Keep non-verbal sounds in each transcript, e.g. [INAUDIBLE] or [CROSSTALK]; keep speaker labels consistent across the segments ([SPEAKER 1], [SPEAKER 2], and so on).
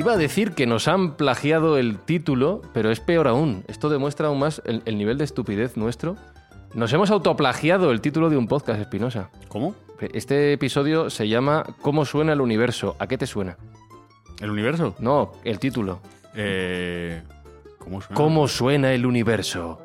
[SPEAKER 1] Iba a decir que nos han plagiado el título, pero es peor aún. Esto demuestra aún más el, el nivel de estupidez nuestro. Nos hemos autoplagiado el título de un podcast, Espinosa.
[SPEAKER 2] ¿Cómo?
[SPEAKER 1] Este episodio se llama ¿Cómo suena el universo? ¿A qué te suena?
[SPEAKER 2] ¿El universo?
[SPEAKER 1] No, el título.
[SPEAKER 2] Eh, ¿Cómo suena?
[SPEAKER 1] ¿Cómo suena el universo?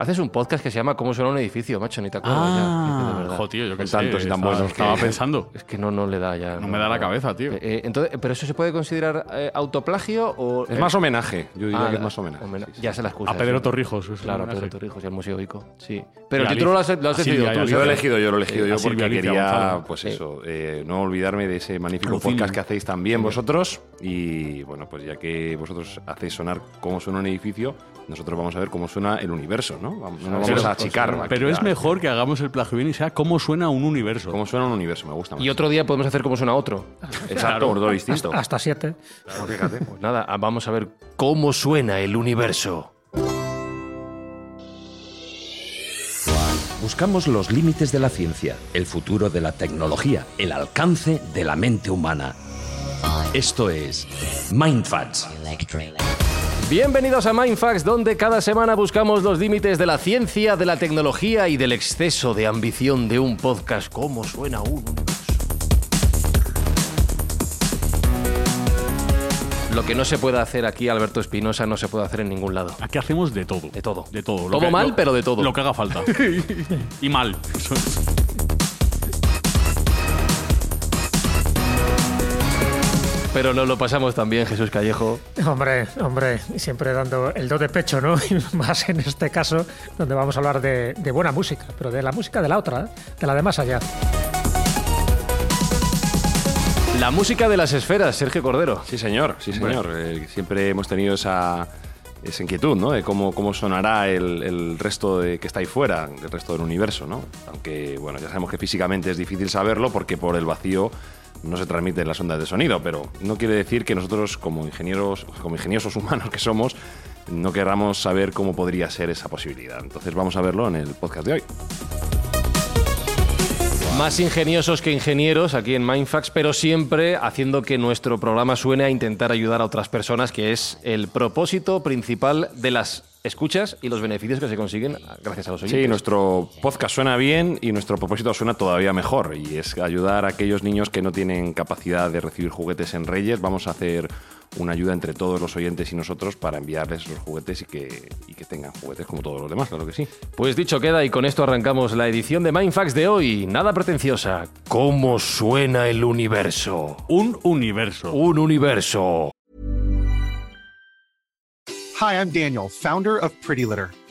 [SPEAKER 1] Haces un podcast que se llama ¿Cómo suena un edificio, macho? Ni te acuerdas ya. Dices de
[SPEAKER 2] Ah,
[SPEAKER 1] verdad.
[SPEAKER 2] jo, tío, yo qué
[SPEAKER 3] Con
[SPEAKER 2] sé.
[SPEAKER 3] tantos y tan
[SPEAKER 2] estaba,
[SPEAKER 3] buenos que-
[SPEAKER 2] pensando.
[SPEAKER 1] Es que no, no le da ya.
[SPEAKER 2] No me da la cabeza, tío.
[SPEAKER 1] Eh, eh, entonces, ¿Pero eso se puede considerar eh, autoplagio o...?
[SPEAKER 3] Es
[SPEAKER 1] eh,
[SPEAKER 3] más homenaje, yo diría
[SPEAKER 1] ah,
[SPEAKER 3] que es más homenaje.
[SPEAKER 1] homena-
[SPEAKER 3] sí, sí.
[SPEAKER 1] Ya se la excusa.
[SPEAKER 2] A Pedro. Torrijos. es
[SPEAKER 1] Claro, a Pedro. Torrijos y al Museo Ico. Sí. Pero el título lo has, lo has
[SPEAKER 2] a Silvia
[SPEAKER 1] decidido tú.
[SPEAKER 3] Yo lo he elegido, yo lo he elegido
[SPEAKER 2] Eh,
[SPEAKER 3] yo
[SPEAKER 2] a Silvia
[SPEAKER 3] porque quería, pues eso, no olvidarme de ese magnífico podcast que hacéis también vosotros. Y bueno, pues ya que vosotros hacéis sonar cómo suena un edificio, nosotros vamos a ver cómo suena el universo, ¿no? Vamos, no nos
[SPEAKER 1] Pero-
[SPEAKER 3] vamos a achicar. aquí
[SPEAKER 2] Pero es
[SPEAKER 3] a-
[SPEAKER 2] mejor que hagamos el plagio bien y sea cómo suena un universo.
[SPEAKER 3] Cómo suena un universo, me gusta más.
[SPEAKER 1] Y otro día podemos hacer cómo suena otro.
[SPEAKER 3] Exacto, distinto.
[SPEAKER 4] Hasta siete.
[SPEAKER 3] Fíjate. [LAUGHS]
[SPEAKER 1] Pues nada, vamos a ver cómo suena el universo.
[SPEAKER 5] Buscamos los límites de la ciencia, el futuro de la tecnología, el alcance de la mente humana. Esto es Mindfacts.
[SPEAKER 1] Bienvenidos a Mindfax, donde cada semana buscamos los límites de la ciencia, de la tecnología y del exceso de ambición de un podcast. ¿Cómo suena un universo? Lo que no se puede hacer aquí, Alberto Espinosa, no se puede hacer en ningún lado.
[SPEAKER 2] Aquí hacemos de todo.
[SPEAKER 1] De todo.
[SPEAKER 2] De todo. Lo
[SPEAKER 1] Todo
[SPEAKER 2] que-
[SPEAKER 1] mal,
[SPEAKER 2] lo-
[SPEAKER 1] pero de todo.
[SPEAKER 2] Lo que haga falta. [LAUGHS] y mal. [LAUGHS]
[SPEAKER 1] Pero nos lo pasamos también, Jesús Callejo. [LAUGHS]
[SPEAKER 4] Hombre, hombre, siempre dando el do de pecho, ¿no? [LAUGHS] Y más en este caso, donde vamos a hablar de, de buena música, pero de la música de la otra, de la de más allá.
[SPEAKER 1] La música de las esferas, Sergio Cordero.
[SPEAKER 3] Sí, señor, sí, señor. Eh, siempre hemos tenido esa, esa inquietud, ¿no? De cómo, cómo sonará el, el resto de, que está ahí fuera, el resto del universo, ¿no? Aunque, bueno, ya sabemos que físicamente es difícil saberlo porque por el vacío no se transmiten las ondas de sonido, pero no quiere decir que nosotros, como ingenieros, como ingeniosos humanos que somos, no querramos saber cómo podría ser esa posibilidad. Entonces vamos a verlo en el podcast de hoy.
[SPEAKER 1] Más ingeniosos que ingenieros aquí en Mindfax, pero siempre haciendo que nuestro programa suene a intentar ayudar a otras personas, que es el propósito principal de las escuchas y los beneficios que se consiguen gracias a los oyentes.
[SPEAKER 3] Sí, nuestro podcast suena bien y nuestro propósito suena todavía mejor y es ayudar a aquellos niños que no tienen capacidad de recibir juguetes en Reyes. Vamos a hacer una ayuda entre todos los oyentes y nosotros para enviarles los juguetes y que, y que tengan juguetes como todos los demás, claro que sí.
[SPEAKER 1] Pues dicho queda y con esto arrancamos la edición de Mindfax de hoy. Nada pretenciosa. ¿Cómo suena el universo?
[SPEAKER 2] Un universo.
[SPEAKER 1] Un universo.
[SPEAKER 6] Hi, I'm Daniel, founder of Pretty Litter.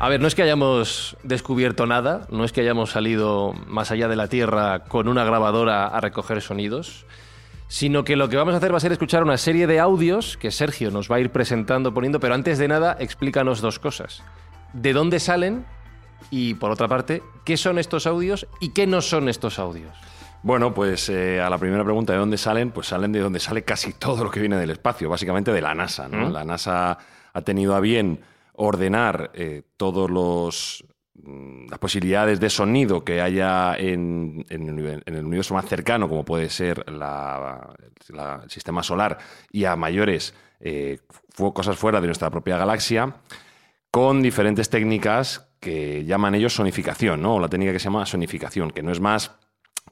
[SPEAKER 1] A ver, no es que hayamos descubierto nada, no es que hayamos salido más allá de la Tierra con una grabadora a recoger sonidos, sino que lo que vamos a hacer va a ser escuchar una serie de audios que Sergio nos va a ir presentando, poniendo, pero antes de nada, explícanos dos cosas. ¿De dónde salen? Y por otra parte, ¿qué son estos audios y qué no son estos audios?
[SPEAKER 3] Bueno, pues eh, a la primera pregunta de dónde salen, pues salen de donde sale casi todo lo que viene del espacio, básicamente de la NASA. ¿no? La NASA ha tenido a bien ordenar eh, todos los mm, las posibilidades de sonido que haya en, en el, universo más cercano, como puede ser el sistema solar, y a mayores eh, cosas fuera de nuestra propia galaxia, con diferentes técnicas que llaman ellos sonificación, ¿no? O la técnica que se llama sonificación, que no es más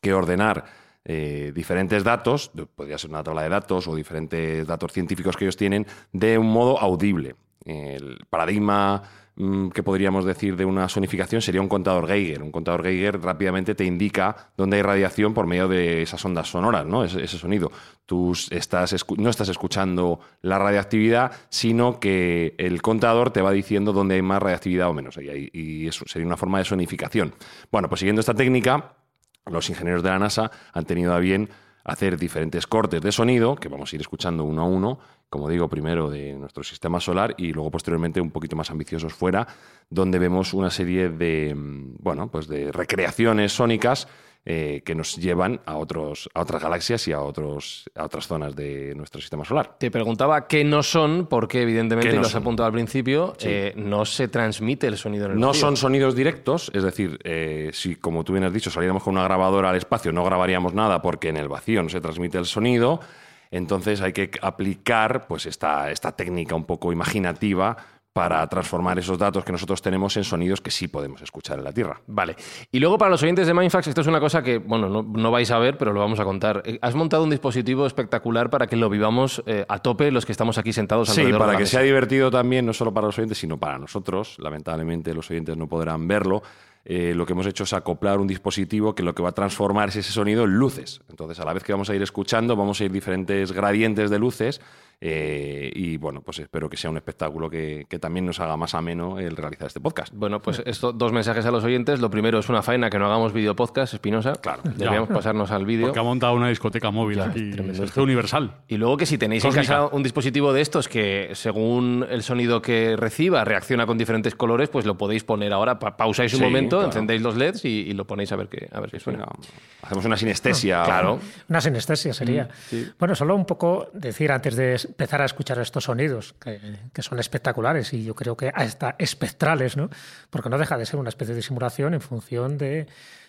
[SPEAKER 3] que ordenar eh, diferentes datos, podría ser una tabla de datos o diferentes datos científicos que ellos tienen, de un modo audible. El paradigma mm, que podríamos decir de una sonificación sería un contador Geiger. Un contador Geiger rápidamente te indica dónde hay radiación por medio de esas ondas sonoras, ¿no? ese, ese sonido. Tú estás no estás escuchando la radioactividad, sino que el contador te va diciendo dónde hay más radioactividad o menos. Y, y eso sería una forma de sonificación. Bueno, pues siguiendo esta técnica, los ingenieros de la NASA han tenido a bien hacer diferentes cortes de sonido, que vamos a ir escuchando uno a uno, como digo, primero de nuestro sistema solar y luego posteriormente un poquito más ambiciosos fuera, donde vemos una serie de, mm, bueno, pues de recreaciones sónicas eh, que nos llevan a, otros, a otras galaxias y a, otros, a otras zonas de nuestro sistema solar.
[SPEAKER 1] Te preguntaba qué no son, porque evidentemente,
[SPEAKER 3] ¿Qué no
[SPEAKER 1] lo has
[SPEAKER 3] son?
[SPEAKER 1] apuntado al principio,
[SPEAKER 3] Sí.
[SPEAKER 1] eh, no se transmite el sonido en el
[SPEAKER 3] No
[SPEAKER 1] vacío.
[SPEAKER 3] son sonidos directos, es decir, eh, si como tú bien has dicho saliéramos con una grabadora al espacio no grabaríamos nada porque en el vacío no se transmite el sonido, entonces hay que aplicar pues esta, esta técnica un poco imaginativa para transformar esos datos que nosotros tenemos en sonidos que sí podemos escuchar en la Tierra.
[SPEAKER 1] Vale. Y luego para los oyentes de Mindfax, esto es una cosa que, bueno, no, no vais a ver, pero lo vamos a contar. Eh, Has montado un dispositivo espectacular para que lo vivamos eh, a tope los que estamos aquí sentados
[SPEAKER 3] Sí,
[SPEAKER 1] alrededor de
[SPEAKER 3] para
[SPEAKER 1] la
[SPEAKER 3] que
[SPEAKER 1] mesa.
[SPEAKER 3] sea divertido también, no solo para los oyentes, sino para nosotros. Lamentablemente los oyentes no podrán verlo. Eh, lo que hemos hecho es acoplar un dispositivo que lo que va a transformar es ese sonido en luces. Entonces, a la vez que vamos a ir escuchando, vamos a ir diferentes gradientes de luces. Eh, y bueno, pues espero que sea un espectáculo que, que también nos haga más ameno el realizar este podcast.
[SPEAKER 1] Bueno, pues esto, dos mensajes a los oyentes. Lo primero es una faena que no hagamos vídeo podcast, Espinosa.
[SPEAKER 3] Claro.
[SPEAKER 1] Deberíamos
[SPEAKER 2] Ya.
[SPEAKER 1] pasarnos al vídeo.
[SPEAKER 2] Porque ha montado una discoteca móvil aquí.
[SPEAKER 1] tremendo
[SPEAKER 2] Este universal.
[SPEAKER 1] Y luego que si tenéis en casa un dispositivo de estos que según el sonido que reciba reacciona con diferentes colores, pues lo podéis poner ahora, pa- pausáis un
[SPEAKER 3] Sí,
[SPEAKER 1] momento,
[SPEAKER 3] claro.
[SPEAKER 1] encendéis los LEDs y, y lo ponéis a ver qué, a ver qué suena.
[SPEAKER 3] Hacemos una sinestesia.
[SPEAKER 1] Claro.
[SPEAKER 4] Una sinestesia sería.
[SPEAKER 1] Mm,
[SPEAKER 4] Bueno, solo un poco decir antes de empezar a escuchar estos sonidos, que, son espectaculares y yo creo que hasta espectrales, ¿no? Porque no deja de ser una especie de simulación en función de,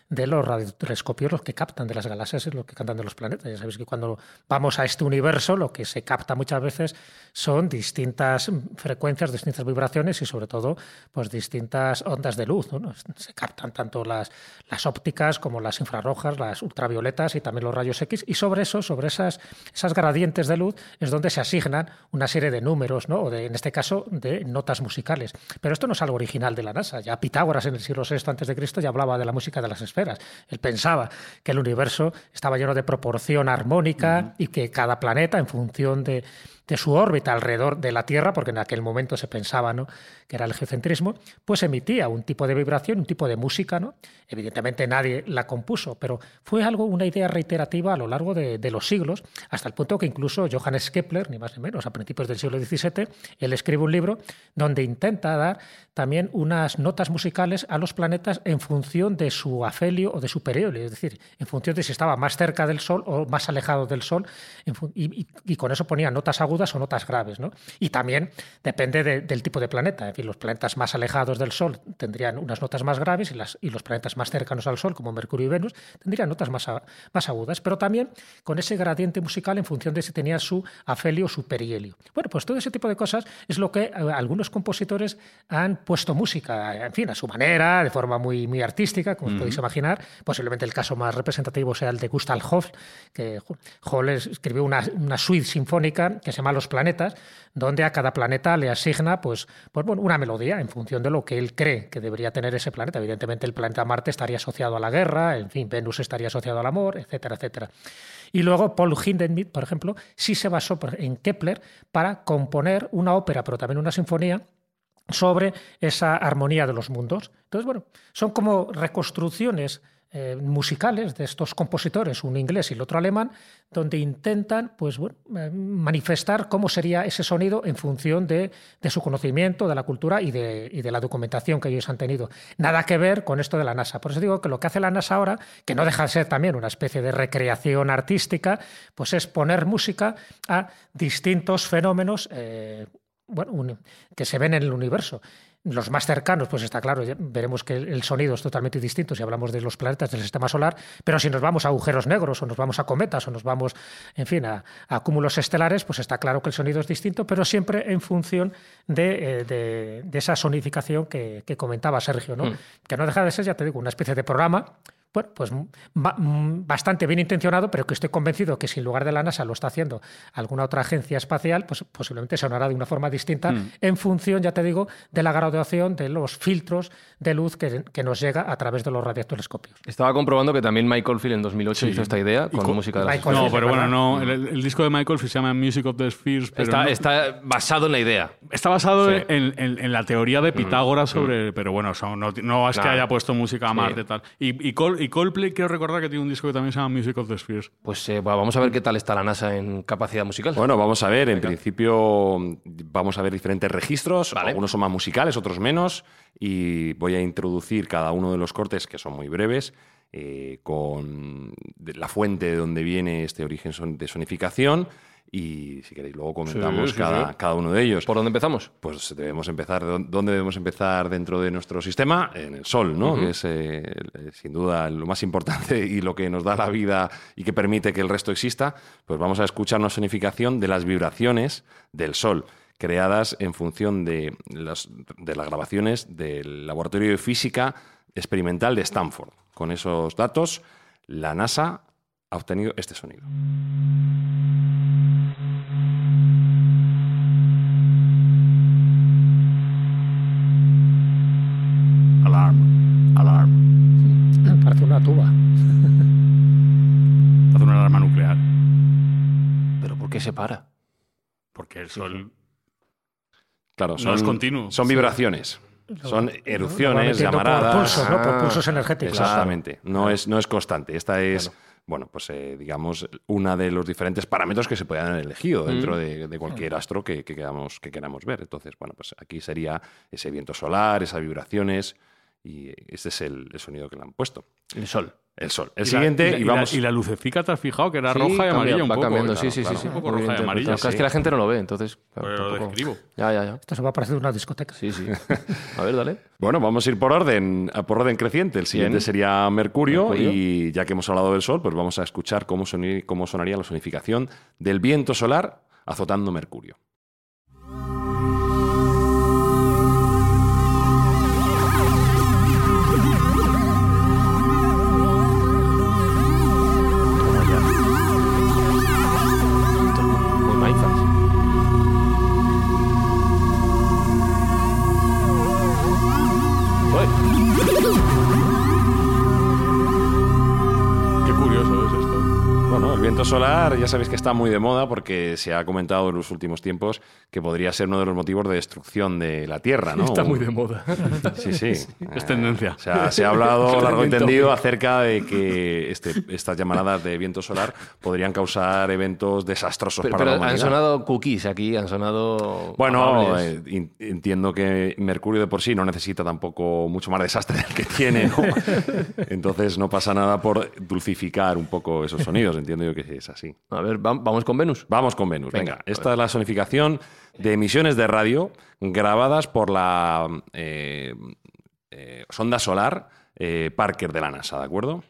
[SPEAKER 4] de los radiotelescopios los que captan de las galaxias y los que captan de los planetas. Ya sabéis que cuando vamos a este universo lo que se capta muchas veces son distintas frecuencias, distintas vibraciones y sobre todo pues distintas ondas de luz. Se captan tanto las, las ópticas como las infrarrojas, las ultravioletas y también los rayos X y sobre eso, sobre esas, esas gradientes de luz es donde se asignan una serie de números, ¿no? o de, en este caso de notas musicales. Pero esto no es algo original de la NASA. Ya Pitágoras en el siglo VI antes de Cristo ya hablaba de la música de las. Él pensaba que el universo estaba lleno de proporción armónica y que cada planeta, en función de, de su órbita alrededor de la Tierra, porque en aquel momento se pensaba ¿no? que era el geocentrismo, pues emitía un tipo de vibración, un tipo de música. ¿no? Evidentemente nadie la compuso, pero fue algo, una idea reiterativa a lo largo de, los siglos, hasta el punto que incluso Johannes Kepler, ni más ni menos, a principios del siglo XVII, él escribe un libro donde intenta dar también unas notas musicales a los planetas en función de su afelio o de su perihelio, es decir, en función de si estaba más cerca del Sol o más alejado del Sol, y con eso ponía notas agudas o notas graves. ¿no? Y también depende de- del tipo de planeta. En fin, los planetas más alejados del Sol tendrían unas notas más graves y, las, y los planetas más cercanos al Sol, como Mercurio y Venus, tendrían notas más, a- más agudas, pero también con ese gradiente musical en función de si tenía su afelio o su perihelio. Bueno, pues todo ese tipo de cosas es lo que eh, algunos compositores han puesto música, en fin, a su manera, de forma muy, muy artística, como os podéis imaginar. Posiblemente el caso más representativo sea el de Gustav Holst, que Holst escribió una, una suite sinfónica que se llama Los Planetas, donde a cada planeta le asigna pues, pues, bueno, una melodía en función de lo que él cree que debería tener ese planeta. Evidentemente el planeta Marte estaría asociado a la guerra, en fin, Venus estaría asociado al amor, etcétera, etcétera. Y luego Paul Hindemith, por ejemplo, sí se basó en Kepler para componer una ópera, pero también una sinfonía sobre esa armonía de los mundos. Entonces, bueno, son como reconstrucciones eh, musicales de estos compositores, un inglés y el otro alemán, donde intentan pues, eh, manifestar cómo sería ese sonido en función de, su conocimiento, de la cultura y de, la documentación que ellos han tenido. Nada que ver con esto de la NASA. Por eso digo que lo que hace la NASA ahora, que no deja de ser también una especie de recreación artística, pues es poner música a distintos fenómenos eh, que se ven en el universo. Los más cercanos, pues está claro, veremos que el sonido es totalmente distinto si hablamos de los planetas del sistema solar, pero si nos vamos a agujeros negros o nos vamos a cometas o nos vamos, en fin, a, a cúmulos estelares, pues está claro que el sonido es distinto, pero siempre en función de, eh, de- de esa sonificación que, que comentaba Sergio, ¿no?
[SPEAKER 1] Mm.
[SPEAKER 4] que no deja de ser, ya te digo, una especie de programa. Bueno, pues ba- mm, bastante bien intencionado, pero que estoy convencido que si en lugar de la NASA lo está haciendo alguna otra agencia espacial, pues posiblemente sonará de una forma distinta
[SPEAKER 1] Mm.
[SPEAKER 4] en función, ya te digo, de la graduación de los filtros de luz que, que nos llega a través de los radiotelescopios.
[SPEAKER 1] Estaba comprobando que también Michael Field en 2008 hizo esta idea con
[SPEAKER 2] con-
[SPEAKER 1] música de las
[SPEAKER 4] Michael
[SPEAKER 2] No,
[SPEAKER 4] Field,
[SPEAKER 2] pero bueno, no. El, el disco de Michael Field se llama Music of the Spheres. Pero
[SPEAKER 1] Está,
[SPEAKER 2] no-
[SPEAKER 1] está basado en la idea.
[SPEAKER 2] Está basado
[SPEAKER 1] Sí.
[SPEAKER 2] en, en- en la teoría de Pitágoras sobre. Pero bueno, son- no, no es que haya puesto música a
[SPEAKER 1] Sí.
[SPEAKER 2] Marte y tal. Y, y, Col- y Coldplay, quiero recordar que tiene un disco que también se llama Music of the Spheres.
[SPEAKER 1] Pues eh, bueno, vamos a ver qué tal está la NASA en capacidad musical.
[SPEAKER 3] Bueno, vamos a ver. En principio vamos a ver diferentes registros.
[SPEAKER 1] Vale.
[SPEAKER 3] Algunos son más musicales, otros menos. Y voy a introducir cada uno de los cortes, que son muy breves, eh, con la fuente de donde viene este origen de sonificación. Y si queréis, luego comentamos
[SPEAKER 1] Sí, sí,
[SPEAKER 3] cada,
[SPEAKER 1] sí.
[SPEAKER 3] cada uno de ellos.
[SPEAKER 1] ¿Por dónde empezamos?
[SPEAKER 3] Pues debemos empezar. ¿Dónde debemos empezar dentro de nuestro sistema? En el Sol, ¿no? Que es eh, el- sin duda lo más importante [LAUGHS] y lo que nos da la vida y que permite que el resto exista. Pues vamos a escuchar una sonificación de las vibraciones del Sol, creadas en función de las, de las grabaciones del Laboratorio de Física Experimental de Stanford. Con esos datos, la NASA ha obtenido este sonido.
[SPEAKER 4] Una tuba. [LAUGHS]
[SPEAKER 2] Hace una alarma nuclear.
[SPEAKER 1] ¿Pero por qué se para?
[SPEAKER 2] Porque el sol.
[SPEAKER 3] Claro,
[SPEAKER 2] No
[SPEAKER 3] son,
[SPEAKER 2] es continuo.
[SPEAKER 3] son vibraciones. Son erupciones,
[SPEAKER 4] por
[SPEAKER 3] llamaradas.
[SPEAKER 4] pulsos, ¿no? Por
[SPEAKER 1] Ah,
[SPEAKER 4] pulsos energéticos.
[SPEAKER 3] Exactamente. No, es, no es constante. Esta es,
[SPEAKER 1] Claro.
[SPEAKER 3] bueno, pues eh, digamos, una de los diferentes parámetros que se pueden haber elegido dentro
[SPEAKER 1] Mm.
[SPEAKER 3] de, de cualquier astro que, que queramos, que queramos ver. Entonces, bueno, pues aquí sería ese viento solar, esas vibraciones, y este es el, el sonido que le han puesto.
[SPEAKER 1] El sol.
[SPEAKER 3] El sol. El
[SPEAKER 2] Y la-
[SPEAKER 3] siguiente,
[SPEAKER 2] y, la,
[SPEAKER 3] y,
[SPEAKER 2] y la-
[SPEAKER 3] vamos.
[SPEAKER 2] y la lucecica, ¿te has fijado? Que era
[SPEAKER 1] Sí,
[SPEAKER 2] roja y
[SPEAKER 1] cambia,
[SPEAKER 2] amarilla un
[SPEAKER 1] va
[SPEAKER 2] poco.
[SPEAKER 1] cambiando,
[SPEAKER 2] claro,
[SPEAKER 1] sí, sí,
[SPEAKER 2] claro.
[SPEAKER 1] sí, sí.
[SPEAKER 2] Un poco roja y amarilla.
[SPEAKER 1] Es que la gente no lo ve, entonces. claro,
[SPEAKER 2] Pero lo describo.
[SPEAKER 1] Ya, ya, ya.
[SPEAKER 4] Esto se va a parecer una discoteca.
[SPEAKER 1] Sí, sí. [LAUGHS] A ver, dale.
[SPEAKER 3] Bueno, vamos a ir por orden, a- por orden creciente. El siguiente
[SPEAKER 1] Bien.
[SPEAKER 3] sería Mercurio,
[SPEAKER 1] Mercurio.
[SPEAKER 3] y ya que hemos hablado del Sol, pues vamos a escuchar cómo, soni- cómo sonaría la sonificación del viento solar azotando Mercurio. Viento solar ya sabéis que está muy de moda porque se ha comentado en los últimos tiempos que podría ser uno de los motivos de destrucción de la Tierra, ¿no?
[SPEAKER 1] Está muy de moda.
[SPEAKER 3] Sí, sí. [LAUGHS]
[SPEAKER 2] Es
[SPEAKER 3] Eh,
[SPEAKER 2] tendencia.
[SPEAKER 3] Se ha, se ha hablado [LAUGHS] largo y tendido acerca de que este- estas llamaradas de viento solar podrían causar eventos desastrosos
[SPEAKER 1] Pero,
[SPEAKER 3] para
[SPEAKER 1] pero
[SPEAKER 3] la
[SPEAKER 1] han
[SPEAKER 3] humanidad.
[SPEAKER 1] sonado cookies aquí, han sonado.
[SPEAKER 3] Bueno, eh, entiendo que Mercurio de por sí no necesita tampoco mucho más desastre del que tiene, ¿no? [LAUGHS] Entonces no pasa nada por dulcificar un poco esos sonidos, entiendo yo que es así.
[SPEAKER 1] A ver, vam- vamos con Venus.
[SPEAKER 3] Vamos con Venus, venga. Esta es la sonificación de emisiones de radio grabadas por la eh, eh, sonda solar eh, Parker de la NASA, ¿de acuerdo?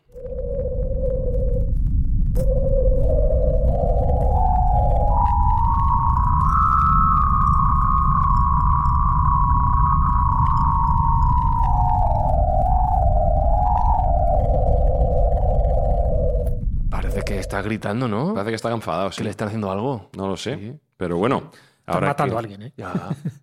[SPEAKER 1] Está gritando, ¿no?
[SPEAKER 3] Parece que está enfadado, sí.
[SPEAKER 1] Que le están haciendo algo.
[SPEAKER 3] No lo sé,
[SPEAKER 1] Sí.
[SPEAKER 3] pero bueno.
[SPEAKER 4] Están
[SPEAKER 3] Ahora
[SPEAKER 4] matando
[SPEAKER 3] que-
[SPEAKER 4] a alguien, ¿eh?
[SPEAKER 1] Ya.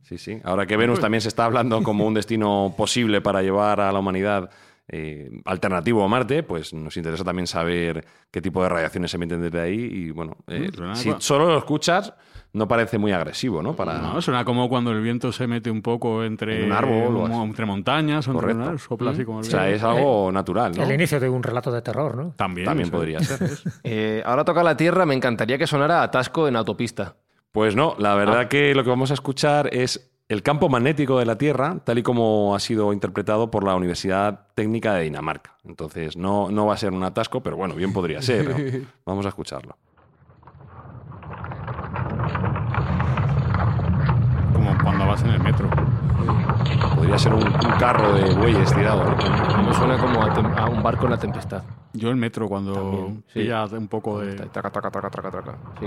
[SPEAKER 3] Sí, sí. Ahora que Venus también se está hablando como un destino posible para llevar a la humanidad eh, alternativo a Marte, pues nos interesa también saber qué tipo de radiaciones se emiten desde ahí. Y bueno, eh, si solo lo escuchas, no parece muy agresivo, ¿no? Para...
[SPEAKER 2] No, suena como cuando el viento se mete un poco entre,
[SPEAKER 3] En un árbol o
[SPEAKER 2] entre montañas, o entre sopla así como el
[SPEAKER 3] O sea, es algo natural, ¿no?
[SPEAKER 4] El inicio de un relato de terror, ¿no?
[SPEAKER 2] También,
[SPEAKER 3] También podría ser. [LAUGHS]
[SPEAKER 1] Eh, ahora toca la Tierra, me encantaría que sonara atasco en autopista.
[SPEAKER 3] Pues no, la verdad
[SPEAKER 1] Ah.
[SPEAKER 3] que lo que vamos a escuchar es el campo magnético de la Tierra, tal y como ha sido interpretado por la Universidad Técnica de Dinamarca. Entonces, no, no va a ser un atasco, pero bueno, bien podría ser. ¿no? [LAUGHS] Vamos a escucharlo. Podría ser un, un carro de bueyes tirado. ¿no?
[SPEAKER 1] Me suena como a, tem- a un barco en la tempestad.
[SPEAKER 2] Yo el metro cuando
[SPEAKER 1] También, sí.
[SPEAKER 2] pilla un poco de...
[SPEAKER 1] Traca, traca, traca, traca, traca. Sí.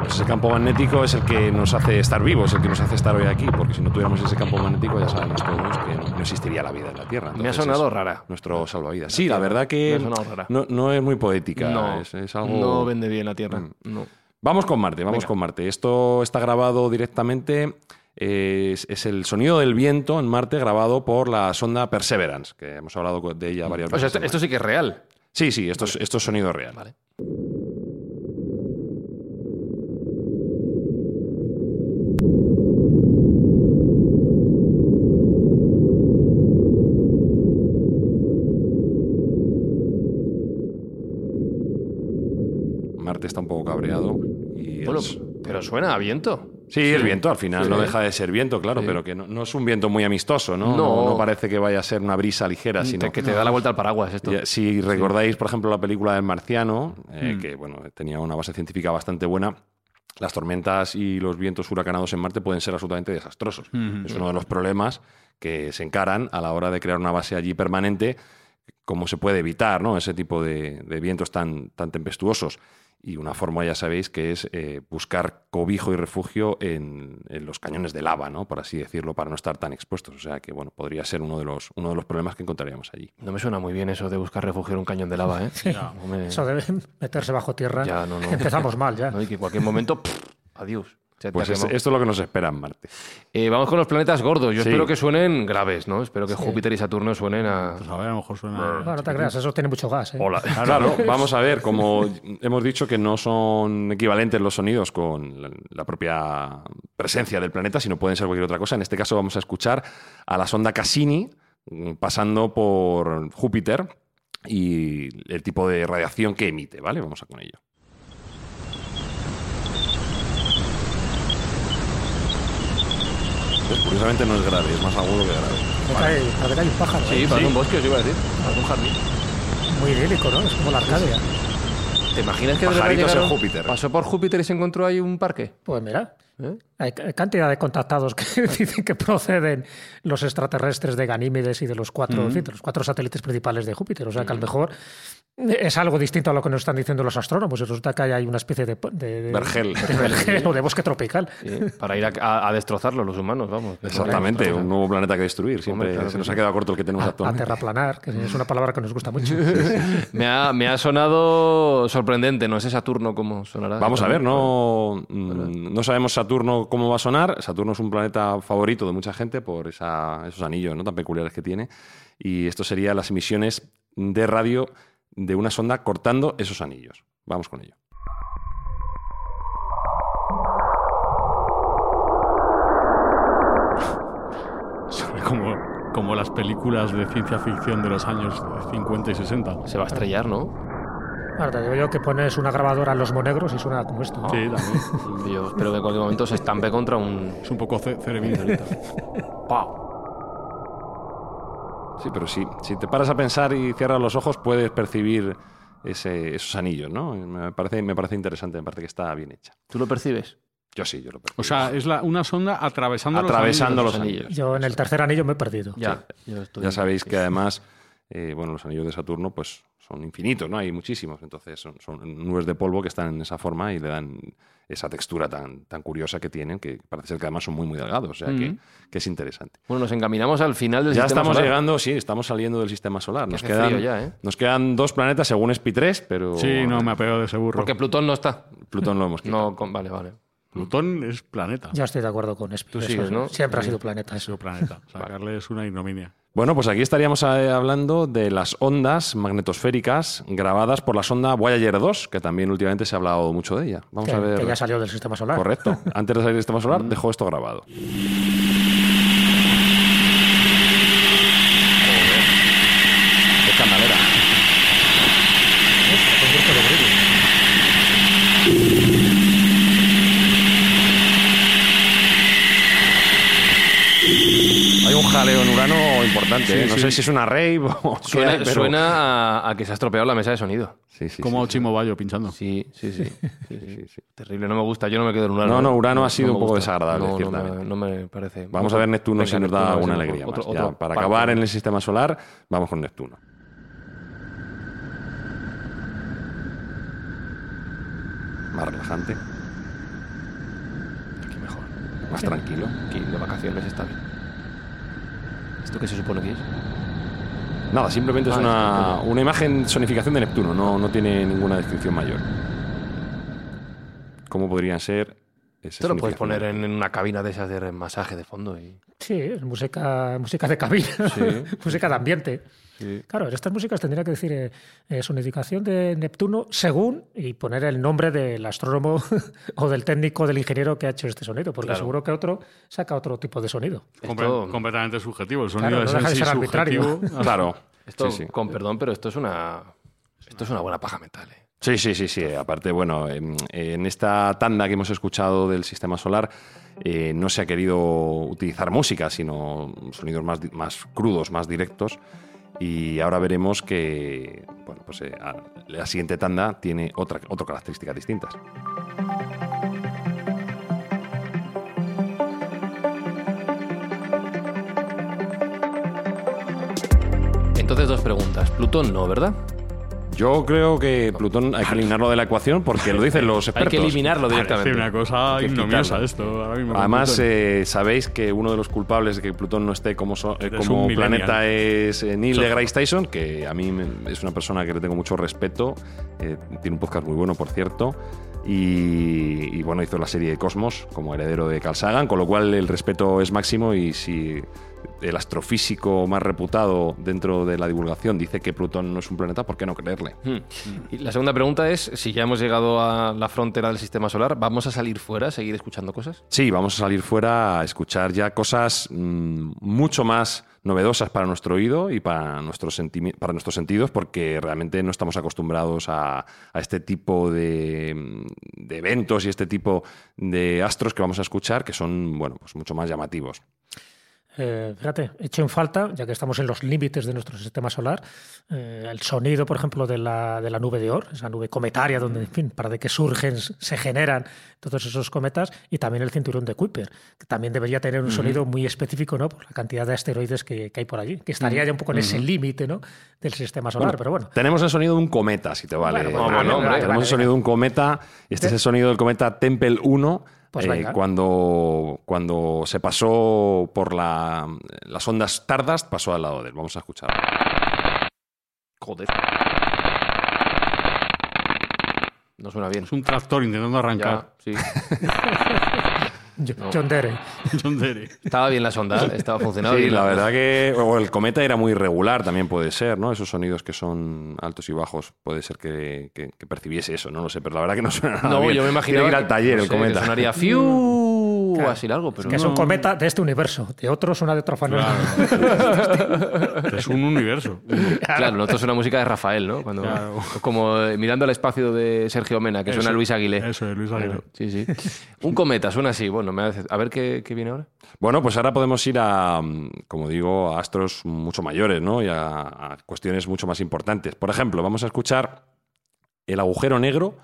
[SPEAKER 3] Pues ese campo magnético es el que nos hace estar vivos, el que nos hace estar hoy aquí, porque si no tuviéramos ese campo magnético ya sabemos todos que no, no existiría la vida en la Tierra.
[SPEAKER 1] Me ha
[SPEAKER 3] Entonces
[SPEAKER 1] sonado
[SPEAKER 3] es
[SPEAKER 1] rara.
[SPEAKER 3] Nuestro salvavidas. Sí, la verdad que
[SPEAKER 1] Me ha sonado rara.
[SPEAKER 3] no, no es muy poética.
[SPEAKER 1] No,
[SPEAKER 3] es, es algo...
[SPEAKER 1] no vende bien la Tierra.
[SPEAKER 3] Mm.
[SPEAKER 1] No.
[SPEAKER 3] Vamos con Marte, vamos
[SPEAKER 1] Venga.
[SPEAKER 3] con Marte. Esto está grabado directamente. Es, es el sonido del viento en Marte grabado por la sonda Perseverance, que hemos hablado de ella varias
[SPEAKER 1] O sea,
[SPEAKER 3] veces.
[SPEAKER 1] esto, esto sí que es real.
[SPEAKER 3] Sí, sí, esto, es, esto es sonido real.
[SPEAKER 1] Vale.
[SPEAKER 3] Marte está un poco cabreado. Y
[SPEAKER 1] Bueno,
[SPEAKER 3] es-
[SPEAKER 1] pero suena a viento.
[SPEAKER 3] Sí, el viento, al final
[SPEAKER 1] Sí.
[SPEAKER 3] no deja de ser viento, claro,
[SPEAKER 1] Sí.
[SPEAKER 3] pero que no, no es un viento muy amistoso, ¿no?
[SPEAKER 1] No.
[SPEAKER 3] No, parece que vaya a ser una brisa ligera, sino
[SPEAKER 1] que te da la vuelta al paraguas esto.
[SPEAKER 3] Ya, Si recordáis, por ejemplo, la película del Marciano, eh,
[SPEAKER 1] Mm.
[SPEAKER 3] que bueno, tenía una base científica bastante buena, las tormentas y los vientos huracanados en Marte pueden ser absolutamente desastrosos. Es uno de los problemas que se encaran a la hora de crear una base allí permanente, cómo se puede evitar ¿no? ese tipo de, de vientos tan, tan tempestuosos. Y una forma, ya sabéis, que es eh, buscar cobijo y refugio en, en los cañones de lava, ¿no? por así decirlo, para no estar tan expuestos. O sea que bueno, podría ser uno de los, uno de los problemas que encontraríamos allí.
[SPEAKER 1] No me suena muy bien eso de buscar refugio en un cañón de lava, ¿eh? No me-
[SPEAKER 4] Eso debe meterse bajo tierra.
[SPEAKER 1] Ya, no, no.
[SPEAKER 4] Empezamos mal ya.
[SPEAKER 1] No, y que en cualquier momento, [LAUGHS] pff, adiós. Se
[SPEAKER 3] Pues es- esto es lo que nos espera en Marte.
[SPEAKER 1] Eh, vamos con los planetas gordos. Yo
[SPEAKER 3] Sí.
[SPEAKER 1] espero que suenen graves, ¿no? Espero que Júpiter y Saturno suenen a...
[SPEAKER 2] Pues a ver, a lo mejor suena...
[SPEAKER 4] Bueno, no te creas, eso tiene mucho gas. ¿eh?
[SPEAKER 1] Hola.
[SPEAKER 3] Claro, vamos a ver, como hemos dicho que no son equivalentes los sonidos con la, la propia presencia del planeta, sino pueden ser cualquier otra cosa. En este caso vamos a escuchar a la sonda Cassini mm, pasando por Júpiter y el tipo de radiación que emite, ¿vale? Vamos a con ello. Pues, curiosamente no es grave, es más agudo que grave.
[SPEAKER 4] Cae, parece que hay un pájaro.
[SPEAKER 1] Sí,
[SPEAKER 4] ¿eh?
[SPEAKER 1] parece un bosque, os iba a decir. Parece un jardín.
[SPEAKER 4] Muy idílico, ¿no? Es como la Arcadia.
[SPEAKER 1] ¿Te imaginas que de
[SPEAKER 3] Pajaritos en
[SPEAKER 1] llegaron-
[SPEAKER 3] Júpiter.
[SPEAKER 1] pasó por Júpiter y se encontró ahí un parque?
[SPEAKER 4] Pues mira,
[SPEAKER 1] ¿Eh?
[SPEAKER 4] hay cantidad de contactados que [LAUGHS] dicen que proceden los extraterrestres de Ganímedes y de los cuatro, en de los cuatro satélites principales de Júpiter. O sea que a lo mejor es algo distinto a lo que nos están diciendo los astrónomos. Resulta que hay una especie de, de, de-
[SPEAKER 3] Vergel.
[SPEAKER 4] de vergel o de bosque tropical.
[SPEAKER 1] Sí, para ir a, a- a destrozarlo los humanos, vamos. [LAUGHS]
[SPEAKER 3] Exactamente, un nuevo planeta que destruir. Siempre
[SPEAKER 1] claro
[SPEAKER 3] se nos ha quedado corto el que tenemos
[SPEAKER 4] A, a
[SPEAKER 3] actualmente.
[SPEAKER 4] terraplanar, que es una palabra que nos gusta mucho. [LAUGHS]
[SPEAKER 1] Me ha, me ha sonado sorprendente, no sé Saturno cómo sonará.
[SPEAKER 3] Vamos a ver, no, mm, no sabemos Saturno cómo va a sonar. Saturno es un planeta favorito de mucha gente por esa- esos anillos ¿no? tan peculiares que tiene. Y esto sería las emisiones de radio de una sonda cortando esos anillos. Vamos con ello. [LAUGHS]
[SPEAKER 2] Suena como, como las películas de ciencia ficción de los años 50 y 60.
[SPEAKER 1] Se va a estrellar, ¿no?
[SPEAKER 4] Ahora te digo yo que pones una grabadora en los monegros y suena como esto.
[SPEAKER 2] Sí, también. [LAUGHS]
[SPEAKER 1] Yo espero que en cualquier momento se estampe contra un...
[SPEAKER 2] Es un poco ce- cerebrito. [LAUGHS]
[SPEAKER 1] ¡Pau!
[SPEAKER 3] Sí, pero sí, si te paras a pensar y cierras los ojos, puedes percibir ese- esos anillos, ¿no? Me parece, me parece interesante, me parece que está bien hecha.
[SPEAKER 1] ¿Tú lo percibes?
[SPEAKER 3] Yo sí, yo lo percibo.
[SPEAKER 2] O sea, es la- una sonda atravesando,
[SPEAKER 3] Atravesando
[SPEAKER 2] los
[SPEAKER 3] los
[SPEAKER 2] anillos.
[SPEAKER 3] anillos.
[SPEAKER 4] Yo en el tercer anillo me he perdido.
[SPEAKER 1] Ya, yo estoy-
[SPEAKER 3] Ya sabéis que además, eh, bueno, los anillos de Saturno pues son infinitos, ¿no? Hay muchísimos. Entonces son, son nubes de polvo que están en esa forma y le dan esa textura tan, tan curiosa que tienen, que parece ser que además son muy, muy delgados. O sea que, que es interesante.
[SPEAKER 1] Bueno, nos encaminamos al final del
[SPEAKER 3] Ya
[SPEAKER 1] sistema
[SPEAKER 3] estamos
[SPEAKER 1] solar.
[SPEAKER 3] llegando, sí, estamos saliendo del sistema solar. Nos quedan,
[SPEAKER 1] ya, ¿eh?
[SPEAKER 3] nos quedan dos planetas según SPI-3, pero
[SPEAKER 2] Sí, no, me ha pegado de ese burro.
[SPEAKER 1] Porque Plutón no está.
[SPEAKER 3] Plutón lo hemos quitado.
[SPEAKER 1] No, con- vale, vale.
[SPEAKER 2] Plutón es planeta.
[SPEAKER 4] Ya estoy de acuerdo con Espi.
[SPEAKER 1] Tú sigues,
[SPEAKER 4] es-
[SPEAKER 1] ¿no?
[SPEAKER 4] Siempre ha sido planeta
[SPEAKER 2] Ha sido planeta. [LAUGHS] Sacarle es una ignominia.
[SPEAKER 3] Bueno, pues aquí estaríamos eh, hablando de las ondas magnetosféricas grabadas por la sonda Voyager 2, que también últimamente se ha hablado mucho de ella. Vamos
[SPEAKER 4] Que,
[SPEAKER 3] a ver.
[SPEAKER 4] que ya salió del sistema solar.
[SPEAKER 3] Correcto. Antes de salir del sistema solar, [LAUGHS] dejó esto grabado. Qué escandalera.
[SPEAKER 4] Con gusto de brillo.
[SPEAKER 3] Hay un Urano importante.
[SPEAKER 2] Sí,
[SPEAKER 3] ¿eh? No
[SPEAKER 2] sí.
[SPEAKER 3] sé si es una rave o qué,
[SPEAKER 1] Suena,
[SPEAKER 3] pero-
[SPEAKER 1] suena a, a que se ha estropeado la mesa de sonido.
[SPEAKER 3] Sí, sí,
[SPEAKER 2] Como
[SPEAKER 3] sí, sí.
[SPEAKER 2] Chimo Bayo pinchando.
[SPEAKER 1] Sí, sí, sí. [LAUGHS] Sí, sí.
[SPEAKER 3] Sí, sí.
[SPEAKER 1] Terrible, no me gusta. Yo no me quedo en Urano.
[SPEAKER 3] No, no,
[SPEAKER 1] ¿eh?
[SPEAKER 3] Urano ha sido
[SPEAKER 1] me
[SPEAKER 3] un poco
[SPEAKER 1] gusta.
[SPEAKER 3] desagradable,
[SPEAKER 1] No,
[SPEAKER 3] ciertamente.
[SPEAKER 1] me, no me parece.
[SPEAKER 3] Vamos a ver Neptuno
[SPEAKER 1] Venga,
[SPEAKER 3] si nos da
[SPEAKER 1] Neptuno,
[SPEAKER 3] alguna alegría
[SPEAKER 1] otro-
[SPEAKER 3] más.
[SPEAKER 1] otro
[SPEAKER 3] Ya, para acabar en el sistema solar, vamos con Neptuno. Más relajante,
[SPEAKER 1] Aquí mejor.
[SPEAKER 3] más tranquilo.
[SPEAKER 1] Aquí de vacaciones está bien. ¿Esto qué se supone que es?
[SPEAKER 3] Nada, simplemente es
[SPEAKER 1] Ah,
[SPEAKER 3] una, una imagen sonificación de Neptuno, no, no tiene ninguna descripción mayor. ¿Cómo podrían ser?
[SPEAKER 1] Esto lo puedes poner en, en una cabina de esas de masaje de fondo y...
[SPEAKER 4] Sí, es música, música de cabina, [LAUGHS]
[SPEAKER 1] Sí.
[SPEAKER 4] música de ambiente.
[SPEAKER 1] Sí.
[SPEAKER 4] Claro, en estas músicas tendría que decir eh, eh, sonificación de Neptuno según y poner el nombre del astrónomo [LAUGHS] o del técnico, del ingeniero que ha hecho este sonido, porque
[SPEAKER 1] Claro.
[SPEAKER 4] seguro que otro saca otro tipo de sonido.
[SPEAKER 1] Esto-
[SPEAKER 2] completamente subjetivo. El sonido
[SPEAKER 4] Claro,
[SPEAKER 2] es
[SPEAKER 4] no deja de
[SPEAKER 2] sí
[SPEAKER 4] ser arbitrario.
[SPEAKER 2] subjetivo.
[SPEAKER 3] Claro.
[SPEAKER 1] Esto,
[SPEAKER 3] sí, sí.
[SPEAKER 1] con perdón, pero esto es una... Esto es una buena paja mental, ¿eh?
[SPEAKER 3] Sí, sí, sí, sí. Aparte, bueno, en, esta tanda que hemos escuchado del sistema solar eh, no se ha querido utilizar música, sino sonidos más, más crudos, más directos. Y ahora veremos que bueno, pues, eh, la siguiente tanda tiene otra, otra características distintas.
[SPEAKER 1] Entonces, dos preguntas. Plutón no, ¿verdad?
[SPEAKER 3] Yo creo que Plutón hay que eliminarlo de la ecuación porque lo dicen los [LAUGHS]
[SPEAKER 1] Hay
[SPEAKER 3] expertos.
[SPEAKER 1] que eliminarlo
[SPEAKER 2] Parece
[SPEAKER 1] directamente.
[SPEAKER 2] una cosa
[SPEAKER 3] Hay
[SPEAKER 2] ignomiosa esto. ahora mismo con
[SPEAKER 3] Además, eh, sabéis que uno de los culpables de que Plutón no esté como, so- eh,
[SPEAKER 2] Es
[SPEAKER 3] como planeta es eh, Neil deGrasse Tyson, que a mí me- es una persona que le tengo mucho respeto. eh, tiene un podcast muy bueno, por cierto. Y, y, bueno, hizo la serie de Cosmos como heredero de Carl Sagan, con lo cual el respeto es máximo. Y si el astrofísico más reputado dentro de la divulgación dice que Plutón no es un planeta, ¿por qué no creerle?
[SPEAKER 1] Hmm. Y la segunda pregunta es, si ya hemos llegado a la frontera del sistema solar, ¿vamos a salir fuera a seguir escuchando cosas?
[SPEAKER 3] Sí, vamos a salir fuera a escuchar ya cosas mm, mucho más novedosas para nuestro oído y para nuestros, para nuestros sentidos, porque realmente no estamos acostumbrados a, a este tipo de, mm, de eventos y este tipo de astros que vamos a escuchar, que son bueno, pues mucho más llamativos.
[SPEAKER 4] Eh, fíjate, echo en falta, ya que estamos en los límites de nuestro sistema solar, eh, el sonido, por ejemplo, de la, de la nube de Oort, esa nube cometaria, donde, en fin, para de que surgen, se generan todos esos cometas, y también el cinturón de Kuiper, que también debería tener un sonido muy específico, ¿no? Por la cantidad de asteroides que, que hay por allí, que estaría ya un poco en ese límite, ¿no? Del sistema solar, pero bueno.
[SPEAKER 3] Tenemos el sonido de un cometa, si te vale.
[SPEAKER 4] Bueno,
[SPEAKER 1] bueno,
[SPEAKER 3] Manuel.
[SPEAKER 1] bueno, hombre,
[SPEAKER 3] Tenemos
[SPEAKER 4] vale,
[SPEAKER 3] el sonido de un cometa. Este es el sonido del cometa Tempel 1.
[SPEAKER 4] Pues
[SPEAKER 3] eh, cuando, cuando se pasó por la- las ondas tardas, pasó al lado de él. Vamos a escuchar.
[SPEAKER 1] Joder. No suena bien.
[SPEAKER 2] Es un tractor intentando arrancar.
[SPEAKER 1] Ya, sí. [LAUGHS]
[SPEAKER 4] Jo- John Dere. [LAUGHS]
[SPEAKER 2] John.
[SPEAKER 1] Estaba bien la sonda, estaba funcionando
[SPEAKER 3] Sí,
[SPEAKER 1] bien.
[SPEAKER 3] la verdad que o el cometa era muy irregular, también puede ser, ¿no? Esos sonidos que son altos y bajos, puede ser que, que- que percibiese eso, no lo sé, pero la verdad que no suena nada
[SPEAKER 1] No,
[SPEAKER 3] bien.
[SPEAKER 1] yo me imaginaba
[SPEAKER 3] que ir al taller
[SPEAKER 1] no
[SPEAKER 3] el
[SPEAKER 1] sé, que
[SPEAKER 3] cometa.
[SPEAKER 1] sonaría fiu [LAUGHS]
[SPEAKER 4] Claro.
[SPEAKER 1] así largo, pero
[SPEAKER 4] Que es un cometa de este universo, de otro suena de otra manera. [LAUGHS]
[SPEAKER 2] es un universo.
[SPEAKER 1] Claro, nosotros suena música de Rafael, ¿no? Cuando,
[SPEAKER 2] Claro.
[SPEAKER 1] Como eh, mirando al espacio de Sergio Mena, que suena Luis Aguilé.
[SPEAKER 2] Eso es, Luis Aguilé.
[SPEAKER 1] Sí, sí. Un cometa, suena así. Bueno, me hace- a ver qué, qué viene ahora.
[SPEAKER 3] Bueno, pues ahora podemos ir a, mm, como digo, a astros mucho mayores, ¿no? Y a, a cuestiones mucho más importantes. Por ejemplo, vamos a escuchar el agujero negro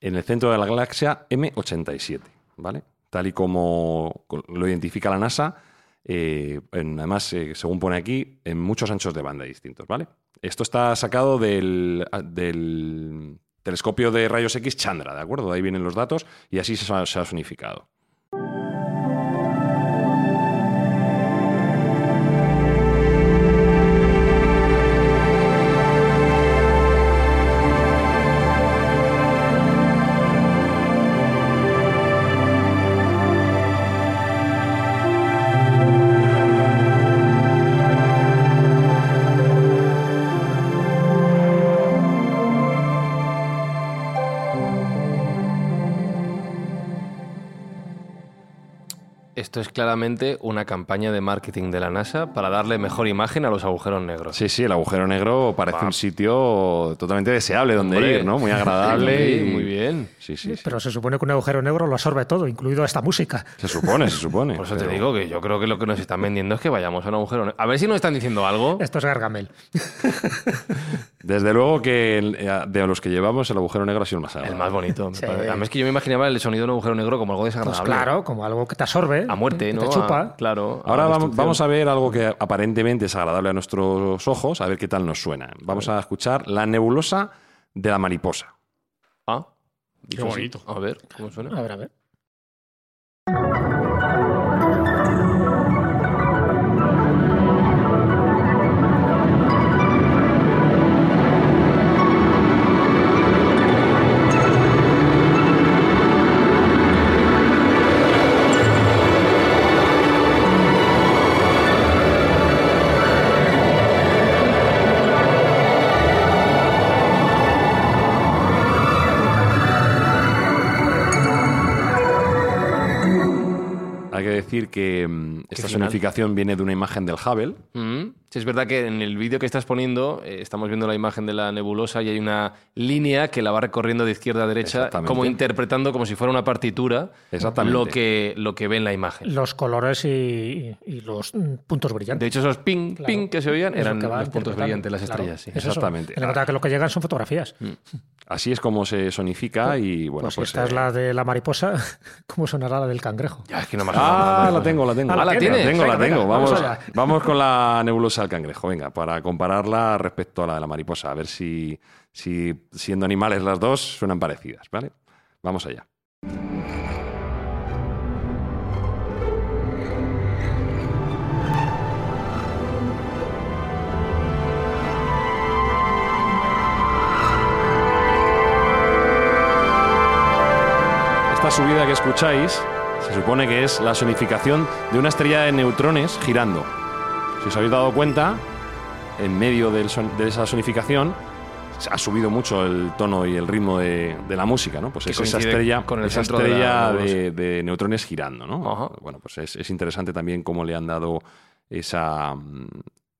[SPEAKER 3] en el centro de la galaxia M87, ¿vale? Tal y como lo identifica la NASA, eh, en- además, eh, según pone aquí, en muchos anchos de banda distintos, ¿vale? Esto está sacado del, del telescopio de rayos X Chandra, ¿de acuerdo? De ahí vienen los datos y así se ha- se.
[SPEAKER 1] Claramente una campaña de marketing de la NASA para darle mejor imagen a los agujeros negros.
[SPEAKER 3] Sí, sí, el agujero negro parece
[SPEAKER 1] Va.
[SPEAKER 3] un sitio totalmente deseable donde
[SPEAKER 1] Hombre.
[SPEAKER 3] ir, ¿no? Muy agradable. [LAUGHS]
[SPEAKER 1] Sí,
[SPEAKER 3] y-
[SPEAKER 1] muy bien.
[SPEAKER 3] Sí, sí, sí.
[SPEAKER 4] Pero se supone que un agujero negro lo absorbe todo, incluido esta música.
[SPEAKER 3] Se supone, se supone.
[SPEAKER 1] Por eso te digo que yo creo que lo que nos están vendiendo es que vayamos a un agujero negro. A ver si nos están diciendo algo.
[SPEAKER 4] Esto es Gargamel. [LAUGHS]
[SPEAKER 3] Desde luego que el- eh, de los que llevamos el agujero negro ha sido el más
[SPEAKER 1] El más bonito.
[SPEAKER 4] Sí.
[SPEAKER 1] Además que yo me imaginaba el sonido de un agujero negro como algo
[SPEAKER 4] Pues
[SPEAKER 1] desagradable.
[SPEAKER 4] claro, como algo que te absorbe.
[SPEAKER 1] A muerte.
[SPEAKER 4] Te chupa.
[SPEAKER 1] A- claro.
[SPEAKER 3] Ahora vamos, vamos a ver algo que aparentemente es agradable a nuestros ojos, a ver qué tal nos suena. Vamos a escuchar la nebulosa de la mariposa.
[SPEAKER 1] Ah,
[SPEAKER 2] Qué bonito.
[SPEAKER 1] A ver, ¿cómo suena?
[SPEAKER 4] A ver, a ver.
[SPEAKER 3] Que decir que mm, esta
[SPEAKER 1] final.
[SPEAKER 3] sonificación viene de una imagen del Hubble.
[SPEAKER 1] Mm. Sí, es verdad que en el vídeo que estás poniendo eh, estamos viendo la imagen de la nebulosa y hay una línea que la va recorriendo de izquierda a derecha, como interpretando como si fuera una partitura
[SPEAKER 3] Exactamente.
[SPEAKER 1] lo que, lo que ve en la imagen.
[SPEAKER 4] Los colores y, y los mm, puntos brillantes.
[SPEAKER 1] De hecho, esos ping,
[SPEAKER 4] Claro.
[SPEAKER 1] ping que se oían
[SPEAKER 4] Es lo
[SPEAKER 1] eran los puntos brillantes, las
[SPEAKER 4] Claro,
[SPEAKER 1] estrellas. sí.
[SPEAKER 4] es.
[SPEAKER 3] Exactamente.
[SPEAKER 4] En cuenta que lo que llegan son fotografías.
[SPEAKER 3] Así es como se sonifica y bueno,
[SPEAKER 4] pues
[SPEAKER 3] pues...
[SPEAKER 4] esta es
[SPEAKER 3] eh,
[SPEAKER 4] la de la mariposa, [LAUGHS] ¿cómo sonará la del cangrejo?
[SPEAKER 1] Ya, es que no me
[SPEAKER 3] Ah, la tengo, la tengo.
[SPEAKER 1] Ah, ¿la tienes?
[SPEAKER 3] tengo, la
[SPEAKER 4] Venga,
[SPEAKER 3] tengo.
[SPEAKER 4] venga,
[SPEAKER 3] vamos,
[SPEAKER 4] vamos
[SPEAKER 3] con la nebulosa cangrejo, venga, para compararla respecto a la de la mariposa, a ver si, si siendo animales las dos suenan parecidas, ¿vale? Vamos allá. Esta subida que escucháis se supone que es la sonificación de una estrella de neutrones girando. Si os habéis dado cuenta, en medio son- de esa sonificación ha subido mucho el tono y el ritmo de, de la música, ¿no? Pues es esa estrella,
[SPEAKER 1] con el
[SPEAKER 3] esa
[SPEAKER 1] centro de la
[SPEAKER 3] estrella de, de neutrones girando, ¿no?
[SPEAKER 1] Ajá.
[SPEAKER 3] Bueno, pues es, es interesante también cómo le han dado esa,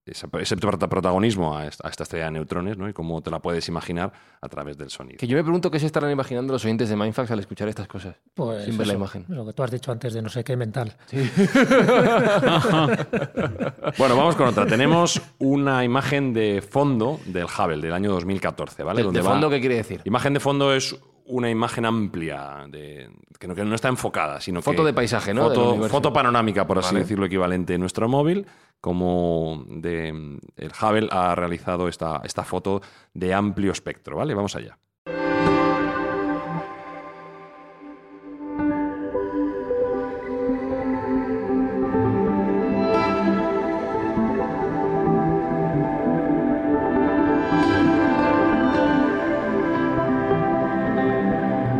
[SPEAKER 3] ese prota- protagonismo a esta, a esta estrella de neutrones, ¿no? Y cómo te la puedes imaginar a través del sonido.
[SPEAKER 1] Que yo me pregunto qué se estarán imaginando los oyentes de Mindfax al escuchar estas cosas.
[SPEAKER 4] Pues
[SPEAKER 1] sin ver la imagen.
[SPEAKER 4] Lo que tú has dicho antes de no sé qué mental. [LAUGHS]
[SPEAKER 3] Bueno, vamos con otra. Tenemos una imagen de fondo del Hubble del año 2014, ¿vale?
[SPEAKER 1] ¿De,
[SPEAKER 3] va-
[SPEAKER 1] fondo qué quiere decir?
[SPEAKER 3] Imagen de fondo es una imagen amplia, de, que, no, que no está enfocada, sino
[SPEAKER 1] Foto
[SPEAKER 3] que...
[SPEAKER 1] de paisaje, ¿no?
[SPEAKER 3] Foto, foto panorámica, por así
[SPEAKER 1] Vale.
[SPEAKER 3] decirlo, equivalente en nuestro móvil, como de, el Hubble ha realizado esta, esta foto de amplio espectro, ¿vale? Vamos allá.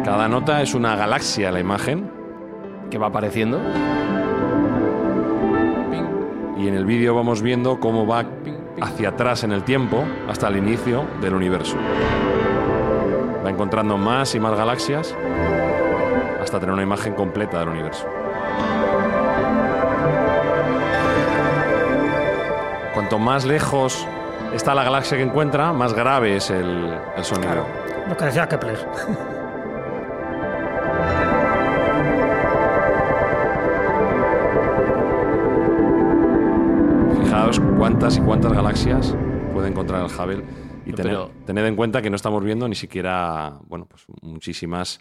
[SPEAKER 3] Cada nota es una galaxia la imagen
[SPEAKER 1] Que va apareciendo.
[SPEAKER 3] Y en el vídeo vamos viendo cómo va hacia atrás en el tiempo hasta el inicio del universo. Va encontrando más y más galaxias hasta tener una imagen completa del universo. Cuanto más lejos está la galaxia que encuentra, más grave es el, sonido.
[SPEAKER 4] Lo que decía Kepler. [LAUGHS]
[SPEAKER 3] cuántas y cuántas galaxias puede encontrar el Hubble y
[SPEAKER 1] Pero-
[SPEAKER 3] tened en cuenta que no estamos viendo ni siquiera, bueno, pues muchísimas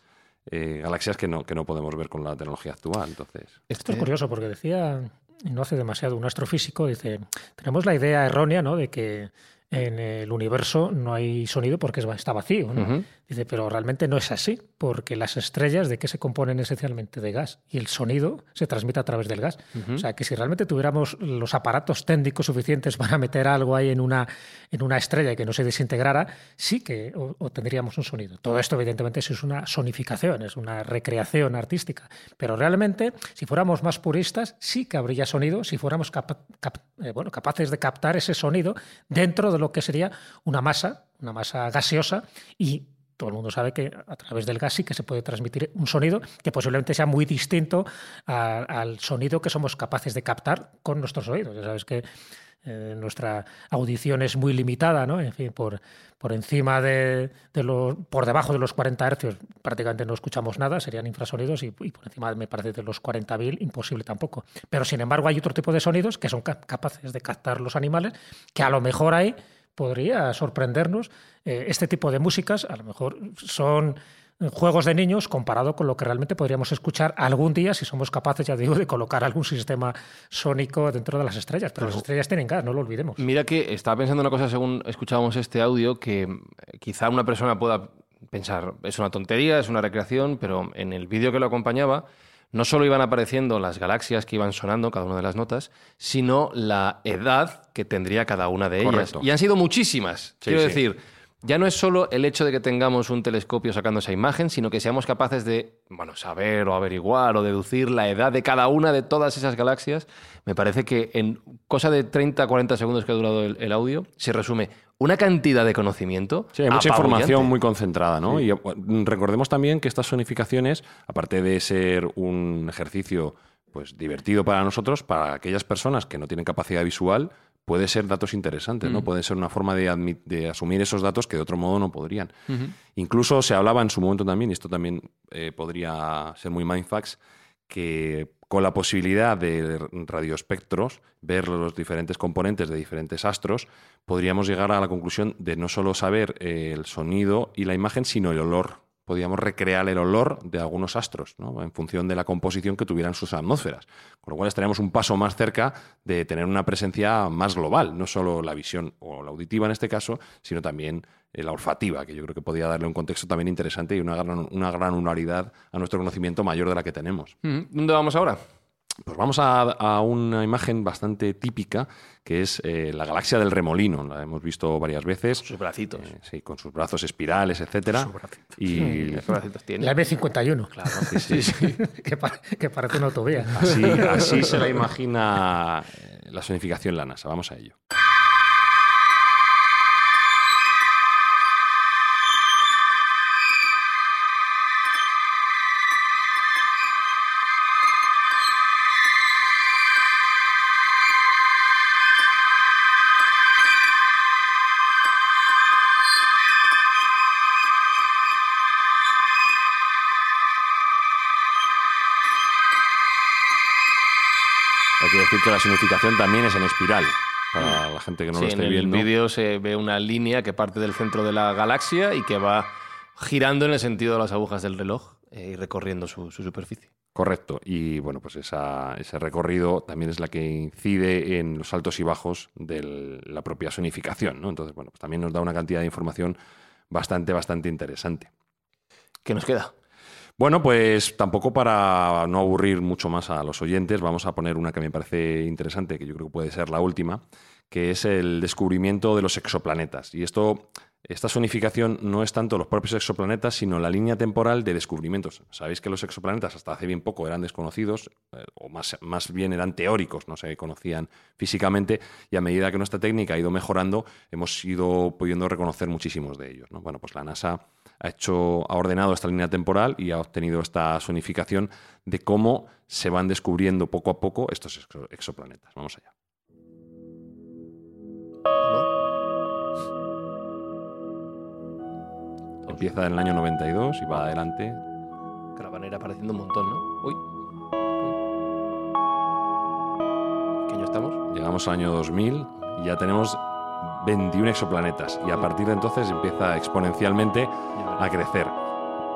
[SPEAKER 3] eh, galaxias que no, que no podemos ver con la tecnología actual. Entonces,
[SPEAKER 4] Esto es curioso porque decía, y no hace demasiado, un astrofísico, dice, tenemos la idea errónea ¿no? de que en el universo no hay sonido porque es- está vacío. ¿no? Dice, pero realmente no es así, porque las estrellas de qué se componen esencialmente de gas y el sonido se transmite a través del gas. O sea, que si realmente tuviéramos los aparatos técnicos suficientes [LAUGHS] para meter algo ahí en una, en una estrella y que no se desintegrara, sí que obtendríamos un sonido. Todo esto, evidentemente, es una sonificación, es una recreación artística. Pero realmente, si fuéramos más puristas, sí que habría sonido si fuéramos capa- cap- eh, bueno, capaces de captar ese sonido dentro de lo que sería una masa, una masa gaseosa y todo el mundo sabe que a través del gas sí que se puede transmitir un sonido que posiblemente sea muy distinto al sonido que somos capaces de captar con nuestros oídos. Ya sabes que eh, nuestra audición es muy limitada, ¿no? En fin, por, por encima de, los, por debajo de los 40 hercios prácticamente no escuchamos nada, serían infrasonidos y, por encima me parece de los 40.000 imposible tampoco. Pero sin embargo hay otro tipo de sonidos que son capaces de captar los animales, que a lo mejor ahí podría sorprendernos. Eh, este tipo de músicas a lo mejor son juegos de niños comparado con lo que realmente podríamos escuchar algún día si somos capaces, ya digo, de colocar algún sistema sónico dentro de las estrellas. Pero las estrellas tienen gas, no lo olvidemos.
[SPEAKER 1] Mira que estaba pensando una cosa según escuchábamos este audio, que eh, quizá una persona pueda pensar, es una tontería, es una recreación, pero en el vídeo que lo acompañaba no solo iban apareciendo las galaxias que iban sonando cada una de las notas, sino la edad que tendría cada una de ellas. Y han sido muchísimas. Quiero decir, ya no es solo el hecho de que tengamos un telescopio sacando esa imagen, sino que seamos capaces de bueno, saber o averiguar o deducir la edad de cada una de todas esas galaxias. Me parece que en cosa de 30, 40 segundos que ha durado el, audio, se resume una cantidad de conocimiento.
[SPEAKER 3] Sí, hay mucha información muy concentrada, ¿no? Y recordemos también que estas sonificaciones, aparte de ser un ejercicio pues divertido para nosotros, para aquellas personas que no tienen capacidad visual, puede ser datos interesantes, ¿no? Mm. Puede ser una forma de, de, asumir esos datos que de otro modo no podrían. Incluso se hablaba en su momento también, y esto también eh, podría ser muy mindfax, que con la posibilidad de radioespectros, ver los diferentes componentes de diferentes astros, podríamos llegar a la conclusión de no solo saber eh, el sonido y la imagen, sino el olor podíamos recrear el olor de algunos astros, en función de la composición que tuvieran sus atmósferas. Con lo cual estaríamos un paso más cerca de tener una presencia más global, no solo la visión o la auditiva en este caso, sino también eh, la olfativa, que yo creo que podría darle un contexto también interesante y una gran, una granularidad a nuestro conocimiento mayor de la que tenemos.
[SPEAKER 1] Mm, ¿Dónde vamos ahora?
[SPEAKER 3] Vamos a, una imagen bastante típica, que es eh, la galaxia del remolino. La hemos visto varias veces.
[SPEAKER 1] Sus bracitos.
[SPEAKER 3] Eh, sí, con sus brazos espirales, etcétera.
[SPEAKER 4] Y La M51. Claro, sí, [LAUGHS] sí. que, parece una autovía.
[SPEAKER 3] Así, así se la imagina eh, la sonificación la NASA. Vamos a ello. La significación también es en espiral. Para la gente que no lo esté viendo.
[SPEAKER 1] En el vídeo se ve una línea que parte del centro de la galaxia y que va girando en el sentido de las agujas del reloj eh, y recorriendo su, superficie.
[SPEAKER 3] Correcto. Y bueno, pues ese recorrido también es la que incide en los altos y bajos de la propia sonificación. ¿no? Entonces, bueno, pues también nos da una cantidad de información bastante, bastante interesante.
[SPEAKER 1] ¿Qué nos queda?
[SPEAKER 3] Bueno, pues tampoco para no aburrir mucho más a los oyentes, vamos a poner una que me parece interesante, que yo creo que puede ser la última, que es el descubrimiento de los exoplanetas. Y esto, esta sonificación no es tanto los propios exoplanetas, sino la línea temporal de descubrimientos. Sabéis que los exoplanetas hasta hace bien poco eran desconocidos, eh, o más, más bien eran teóricos, no se conocían físicamente, y a medida que nuestra técnica ha ido mejorando, hemos ido pudiendo reconocer muchísimos de ellos. Bueno, pues la NASA ha, hecho, ha ordenado esta línea temporal y ha obtenido esta sonificación de cómo se van descubriendo poco a poco estos exoplanetas. Vamos allá. Empieza en el año 92 y va adelante.
[SPEAKER 1] Caravanera apareciendo un montón, ¿no? Uy. ¿Qué año estamos?
[SPEAKER 3] Llegamos al año 2000 y ya tenemos 21 exoplanetas y a partir de entonces empieza exponencialmente a crecer.